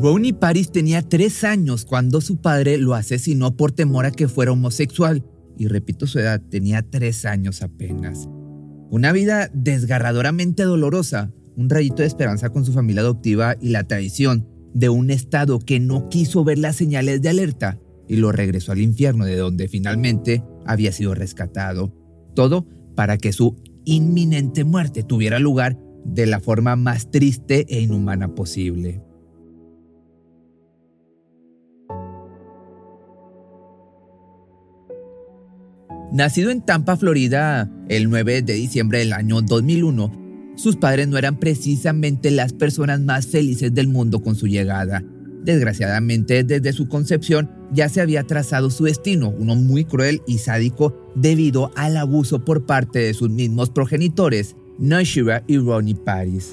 Ronnie Paris tenía tres años cuando su padre lo asesinó por temor a que fuera homosexual. Y repito su edad, tenía tres años apenas. Una vida desgarradoramente dolorosa, un rayito de esperanza con su familia adoptiva y la traición de un estado que no quiso ver las señales de alerta y lo regresó al infierno de donde finalmente había sido rescatado. Todo para que su inminente muerte tuviera lugar de la forma más triste e inhumana posible. Nacido en Tampa, Florida, el 9 de diciembre del año 2001, sus padres no eran precisamente las personas más felices del mundo con su llegada. Desgraciadamente, desde su concepción ya se había trazado su destino, uno muy cruel y sádico debido al abuso por parte de sus mismos progenitores, Noshira y Ronnie Paris.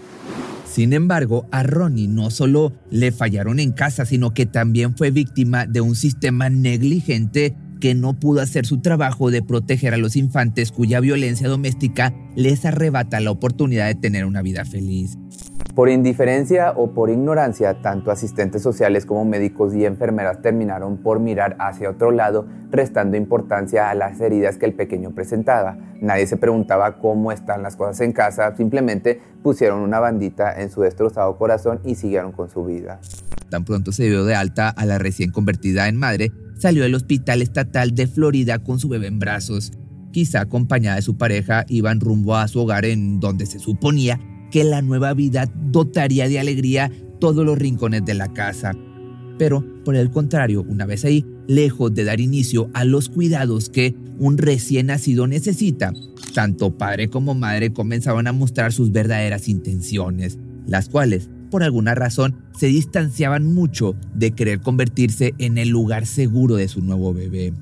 Sin embargo, a Ronnie no solo le fallaron en casa, sino que también fue víctima de un sistema negligente que no pudo hacer su trabajo de proteger a los infantes cuya violencia doméstica les arrebata la oportunidad de tener una vida feliz. Por indiferencia o por ignorancia, tanto asistentes sociales como médicos y enfermeras terminaron por mirar hacia otro lado, restando importancia a las heridas que el pequeño presentaba. Nadie se preguntaba cómo están las cosas en casa, simplemente pusieron una bandita en su destrozado corazón y siguieron con su vida. Tan pronto se dio de alta a la recién convertida en madre, salió del Hospital Estatal de Florida con su bebé en brazos. Quizá acompañada de su pareja, iban rumbo a su hogar en donde se suponía que la nueva vida dotaría de alegría todos los rincones de la casa. Pero, por el contrario, una vez ahí, lejos de dar inicio a los cuidados que un recién nacido necesita, tanto padre como madre comenzaban a mostrar sus verdaderas intenciones, las cuales por alguna razón, se distanciaban mucho de querer convertirse en el lugar seguro de su nuevo bebé.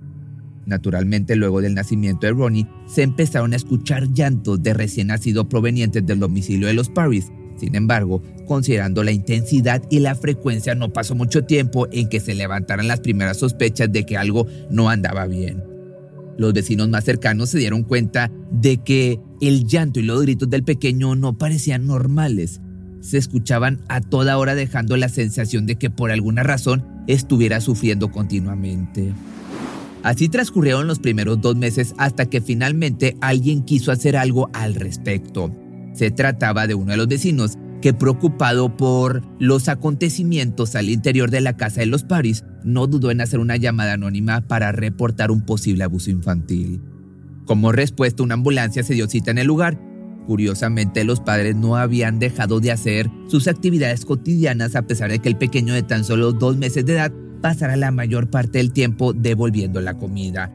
Naturalmente, luego del nacimiento de Ronnie, se empezaron a escuchar llantos de recién nacido provenientes del domicilio de los Paris. Sin embargo, considerando la intensidad y la frecuencia, no pasó mucho tiempo en que se levantaran las primeras sospechas de que algo no andaba bien. Los vecinos más cercanos se dieron cuenta de que el llanto y los gritos del pequeño no parecían normales se escuchaban a toda hora dejando la sensación de que por alguna razón estuviera sufriendo continuamente. Así transcurrieron los primeros dos meses hasta que finalmente alguien quiso hacer algo al respecto. Se trataba de uno de los vecinos que preocupado por los acontecimientos al interior de la casa de los Paris, no dudó en hacer una llamada anónima para reportar un posible abuso infantil. Como respuesta, una ambulancia se dio cita en el lugar Curiosamente, los padres no habían dejado de hacer sus actividades cotidianas a pesar de que el pequeño de tan solo dos meses de edad pasara la mayor parte del tiempo devolviendo la comida.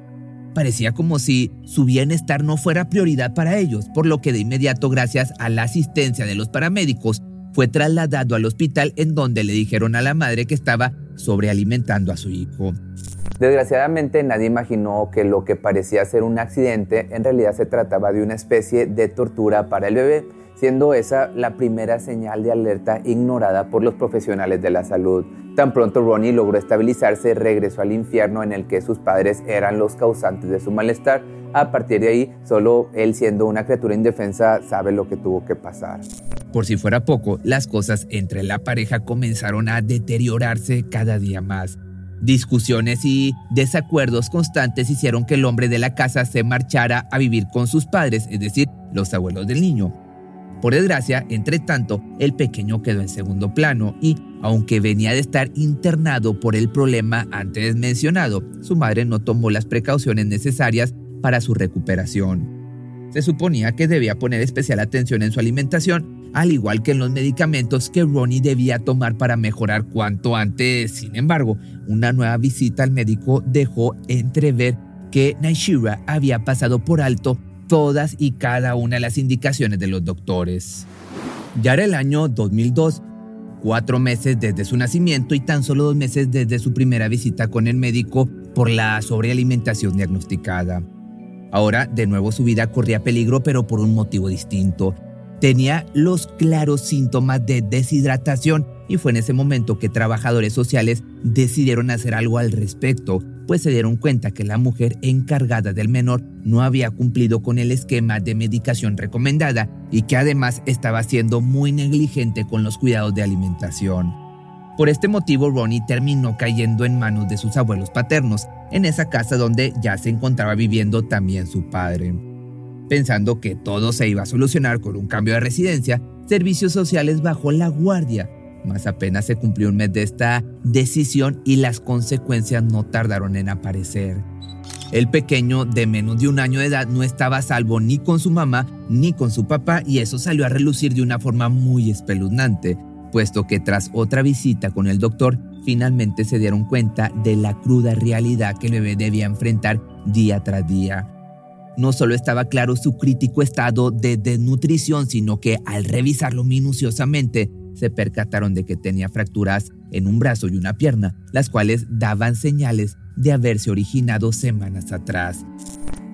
Parecía como si su bienestar no fuera prioridad para ellos, por lo que de inmediato, gracias a la asistencia de los paramédicos, fue trasladado al hospital en donde le dijeron a la madre que estaba sobrealimentando a su hijo. Desgraciadamente nadie imaginó que lo que parecía ser un accidente en realidad se trataba de una especie de tortura para el bebé, siendo esa la primera señal de alerta ignorada por los profesionales de la salud. Tan pronto Ronnie logró estabilizarse, regresó al infierno en el que sus padres eran los causantes de su malestar. A partir de ahí, solo él siendo una criatura indefensa sabe lo que tuvo que pasar. Por si fuera poco, las cosas entre la pareja comenzaron a deteriorarse cada día más. Discusiones y desacuerdos constantes hicieron que el hombre de la casa se marchara a vivir con sus padres, es decir, los abuelos del niño. Por desgracia, entre tanto, el pequeño quedó en segundo plano y, aunque venía de estar internado por el problema antes mencionado, su madre no tomó las precauciones necesarias para su recuperación. Se suponía que debía poner especial atención en su alimentación, al igual que en los medicamentos que Ronnie debía tomar para mejorar cuanto antes. Sin embargo, una nueva visita al médico dejó entrever que Naishira había pasado por alto todas y cada una de las indicaciones de los doctores. Ya era el año 2002, cuatro meses desde su nacimiento y tan solo dos meses desde su primera visita con el médico por la sobrealimentación diagnosticada. Ahora, de nuevo, su vida corría peligro, pero por un motivo distinto. Tenía los claros síntomas de deshidratación y fue en ese momento que trabajadores sociales decidieron hacer algo al respecto, pues se dieron cuenta que la mujer encargada del menor no había cumplido con el esquema de medicación recomendada y que además estaba siendo muy negligente con los cuidados de alimentación. Por este motivo, Ronnie terminó cayendo en manos de sus abuelos paternos, en esa casa donde ya se encontraba viviendo también su padre. Pensando que todo se iba a solucionar con un cambio de residencia, Servicios Sociales bajó la guardia, mas apenas se cumplió un mes de esta decisión y las consecuencias no tardaron en aparecer. El pequeño de menos de un año de edad no estaba a salvo ni con su mamá ni con su papá y eso salió a relucir de una forma muy espeluznante, puesto que tras otra visita con el doctor finalmente se dieron cuenta de la cruda realidad que el bebé debía enfrentar día tras día. No solo estaba claro su crítico estado de desnutrición, sino que al revisarlo minuciosamente se percataron de que tenía fracturas en un brazo y una pierna, las cuales daban señales de haberse originado semanas atrás.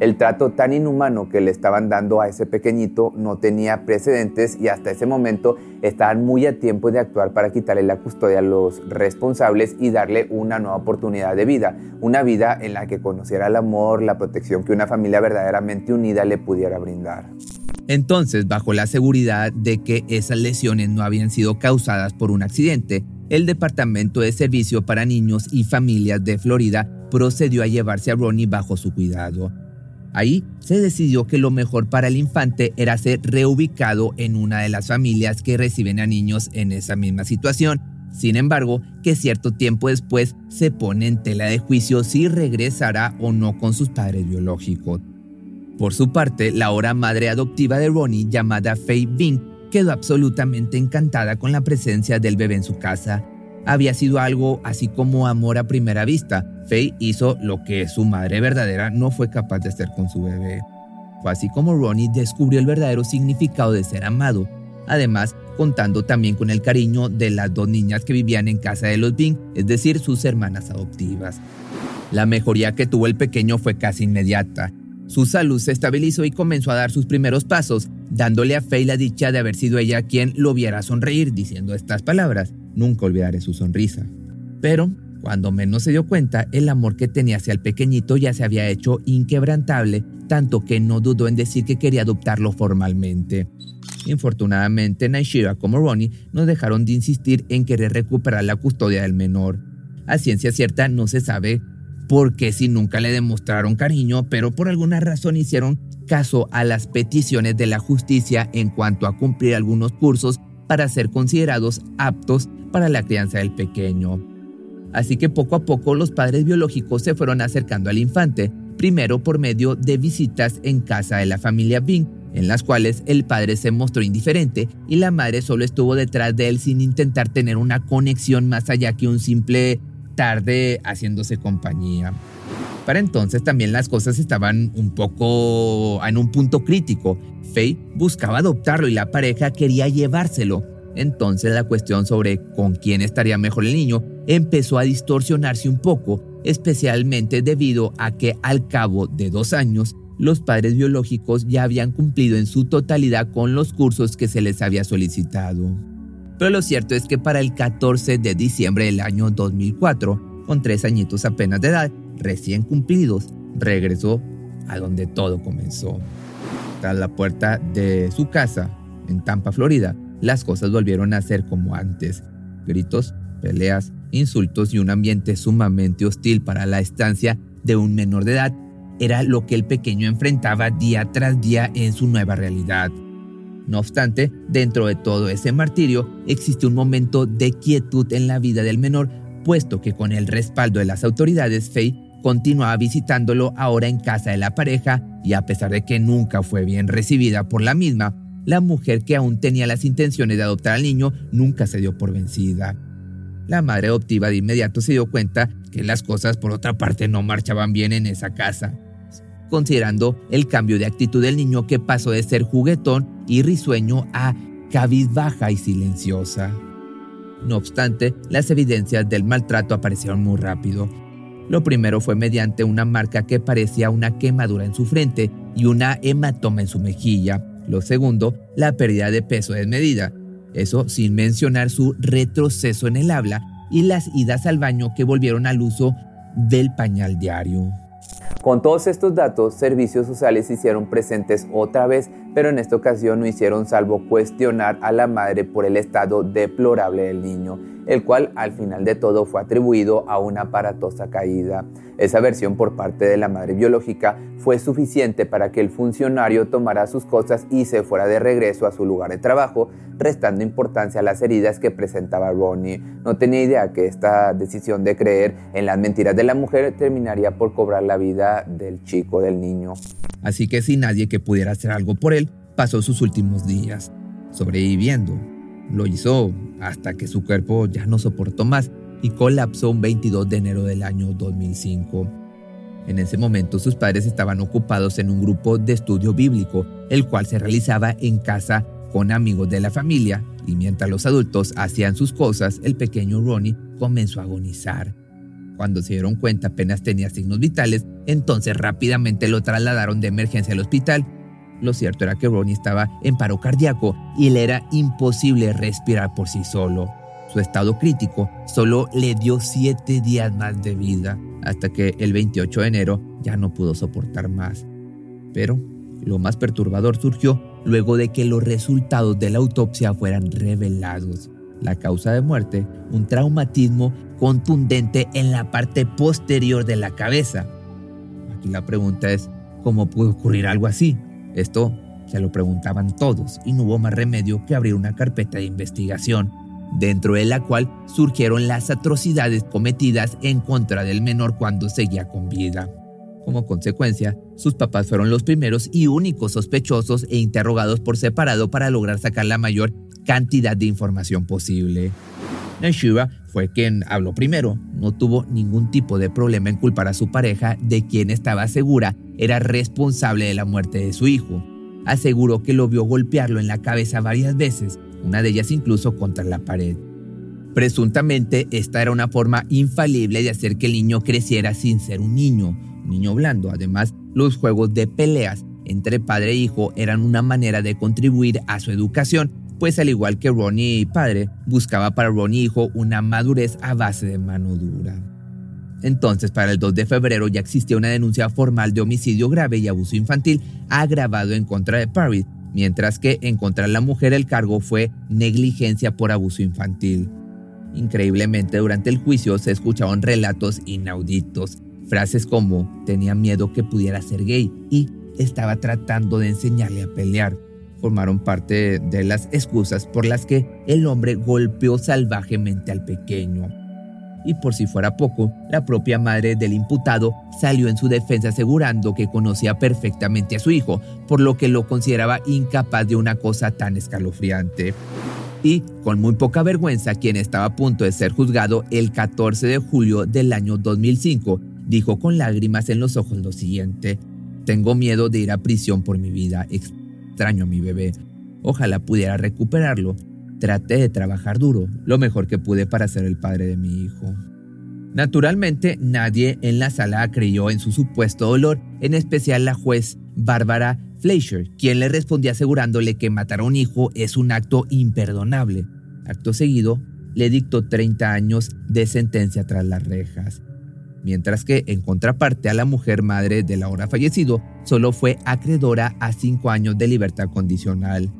El trato tan inhumano que le estaban dando a ese pequeñito no tenía precedentes y hasta ese momento estaban muy a tiempo de actuar para quitarle la custodia a los responsables y darle una nueva oportunidad de vida, una vida en la que conociera el amor, la protección que una familia verdaderamente unida le pudiera brindar. Entonces, bajo la seguridad de que esas lesiones no habían sido causadas por un accidente, el Departamento de Servicio para Niños y Familias de Florida procedió a llevarse a Ronnie bajo su cuidado. Ahí se decidió que lo mejor para el infante era ser reubicado en una de las familias que reciben a niños en esa misma situación. Sin embargo, que cierto tiempo después se pone en tela de juicio si regresará o no con sus padres biológicos. Por su parte, la ahora madre adoptiva de Ronnie, llamada Faye Bing, quedó absolutamente encantada con la presencia del bebé en su casa había sido algo así como amor a primera vista. Faye hizo lo que su madre verdadera no fue capaz de hacer con su bebé. Fue así como Ronnie descubrió el verdadero significado de ser amado, además contando también con el cariño de las dos niñas que vivían en casa de los Bing, es decir, sus hermanas adoptivas. La mejoría que tuvo el pequeño fue casi inmediata. Su salud se estabilizó y comenzó a dar sus primeros pasos, dándole a Faye la dicha de haber sido ella quien lo viera sonreír diciendo estas palabras. Nunca olvidaré su sonrisa. Pero, cuando menos se dio cuenta, el amor que tenía hacia el pequeñito ya se había hecho inquebrantable, tanto que no dudó en decir que quería adoptarlo formalmente. Infortunadamente, Naishira como Ronnie no dejaron de insistir en querer recuperar la custodia del menor. A ciencia cierta no se sabe por qué si nunca le demostraron cariño, pero por alguna razón hicieron caso a las peticiones de la justicia en cuanto a cumplir algunos cursos para ser considerados aptos para la crianza del pequeño. Así que poco a poco los padres biológicos se fueron acercando al infante, primero por medio de visitas en casa de la familia Bing, en las cuales el padre se mostró indiferente y la madre solo estuvo detrás de él sin intentar tener una conexión más allá que un simple tarde haciéndose compañía. Para entonces también las cosas estaban un poco en un punto crítico. Faye buscaba adoptarlo y la pareja quería llevárselo, entonces la cuestión sobre con quién estaría mejor el niño empezó a distorsionarse un poco, especialmente debido a que al cabo de dos años los padres biológicos ya habían cumplido en su totalidad con los cursos que se les había solicitado. Pero lo cierto es que para el 14 de diciembre del año 2004, con tres añitos apenas de edad, recién cumplidos, regresó a donde todo comenzó. Tras la puerta de su casa en Tampa, Florida, las cosas volvieron a ser como antes. Gritos, peleas, insultos y un ambiente sumamente hostil para la estancia de un menor de edad era lo que el pequeño enfrentaba día tras día en su nueva realidad. No obstante, dentro de todo ese martirio existe un momento de quietud en la vida del menor, puesto que con el respaldo de las autoridades, Faye continuaba visitándolo ahora en casa de la pareja y a pesar de que nunca fue bien recibida por la misma, la mujer que aún tenía las intenciones de adoptar al niño nunca se dio por vencida. La madre adoptiva de inmediato se dio cuenta que las cosas por otra parte no marchaban bien en esa casa, considerando el cambio de actitud del niño que pasó de ser juguetón y risueño a cabizbaja y silenciosa. No obstante, las evidencias del maltrato aparecieron muy rápido. Lo primero fue mediante una marca que parecía una quemadura en su frente y una hematoma en su mejilla, lo segundo, la pérdida de peso desmedida. Eso sin mencionar su retroceso en el habla y las idas al baño que volvieron al uso del pañal diario. Con todos estos datos, servicios sociales hicieron presentes otra vez, pero en esta ocasión no hicieron salvo cuestionar a la madre por el estado deplorable del niño el cual al final de todo fue atribuido a una aparatosa caída. Esa versión por parte de la madre biológica fue suficiente para que el funcionario tomara sus cosas y se fuera de regreso a su lugar de trabajo, restando importancia a las heridas que presentaba Ronnie. No tenía idea que esta decisión de creer en las mentiras de la mujer terminaría por cobrar la vida del chico, del niño. Así que sin nadie que pudiera hacer algo por él, pasó sus últimos días, sobreviviendo. Lo hizo hasta que su cuerpo ya no soportó más y colapsó un 22 de enero del año 2005. En ese momento sus padres estaban ocupados en un grupo de estudio bíblico, el cual se realizaba en casa con amigos de la familia, y mientras los adultos hacían sus cosas, el pequeño Ronnie comenzó a agonizar. Cuando se dieron cuenta apenas tenía signos vitales, entonces rápidamente lo trasladaron de emergencia al hospital lo cierto era que Ronnie estaba en paro cardíaco y le era imposible respirar por sí solo. Su estado crítico solo le dio siete días más de vida, hasta que el 28 de enero ya no pudo soportar más. Pero lo más perturbador surgió luego de que los resultados de la autopsia fueran revelados. La causa de muerte, un traumatismo contundente en la parte posterior de la cabeza. Aquí la pregunta es, ¿cómo pudo ocurrir algo así? Esto se lo preguntaban todos y no hubo más remedio que abrir una carpeta de investigación, dentro de la cual surgieron las atrocidades cometidas en contra del menor cuando seguía con vida. Como consecuencia, sus papás fueron los primeros y únicos sospechosos e interrogados por separado para lograr sacar la mayor cantidad de información posible. Fue quien habló primero. No tuvo ningún tipo de problema en culpar a su pareja de quien estaba segura era responsable de la muerte de su hijo. Aseguró que lo vio golpearlo en la cabeza varias veces, una de ellas incluso contra la pared. Presuntamente, esta era una forma infalible de hacer que el niño creciera sin ser un niño, un niño blando. Además, los juegos de peleas entre padre e hijo eran una manera de contribuir a su educación pues al igual que Ronnie padre, buscaba para Ronnie hijo una madurez a base de mano dura. Entonces, para el 2 de febrero ya existía una denuncia formal de homicidio grave y abuso infantil agravado en contra de Parry, mientras que en contra de la mujer el cargo fue negligencia por abuso infantil. Increíblemente, durante el juicio se escuchaban relatos inauditos, frases como tenía miedo que pudiera ser gay y estaba tratando de enseñarle a pelear formaron parte de las excusas por las que el hombre golpeó salvajemente al pequeño. Y por si fuera poco, la propia madre del imputado salió en su defensa asegurando que conocía perfectamente a su hijo, por lo que lo consideraba incapaz de una cosa tan escalofriante. Y, con muy poca vergüenza, quien estaba a punto de ser juzgado el 14 de julio del año 2005, dijo con lágrimas en los ojos lo siguiente, Tengo miedo de ir a prisión por mi vida, extraño a mi bebé. Ojalá pudiera recuperarlo. Traté de trabajar duro, lo mejor que pude para ser el padre de mi hijo. Naturalmente, nadie en la sala creyó en su supuesto dolor, en especial la juez Bárbara Fleischer, quien le respondió asegurándole que matar a un hijo es un acto imperdonable. Acto seguido, le dictó 30 años de sentencia tras las rejas mientras que en contraparte a la mujer madre del ahora fallecido solo fue acreedora a cinco años de libertad condicional.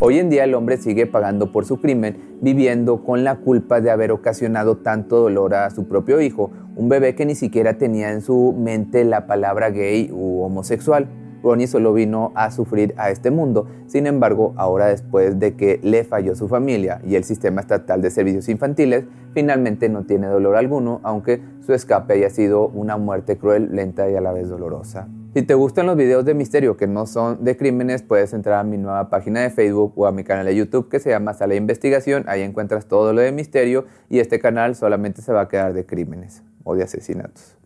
Hoy en día el hombre sigue pagando por su crimen, viviendo con la culpa de haber ocasionado tanto dolor a su propio hijo, un bebé que ni siquiera tenía en su mente la palabra gay u homosexual. Ronnie solo vino a sufrir a este mundo. Sin embargo, ahora después de que le falló su familia y el sistema estatal de servicios infantiles, finalmente no tiene dolor alguno, aunque su escape haya sido una muerte cruel, lenta y a la vez dolorosa. Si te gustan los videos de misterio que no son de crímenes, puedes entrar a mi nueva página de Facebook o a mi canal de YouTube que se llama Sala de Investigación. Ahí encuentras todo lo de misterio y este canal solamente se va a quedar de crímenes o de asesinatos.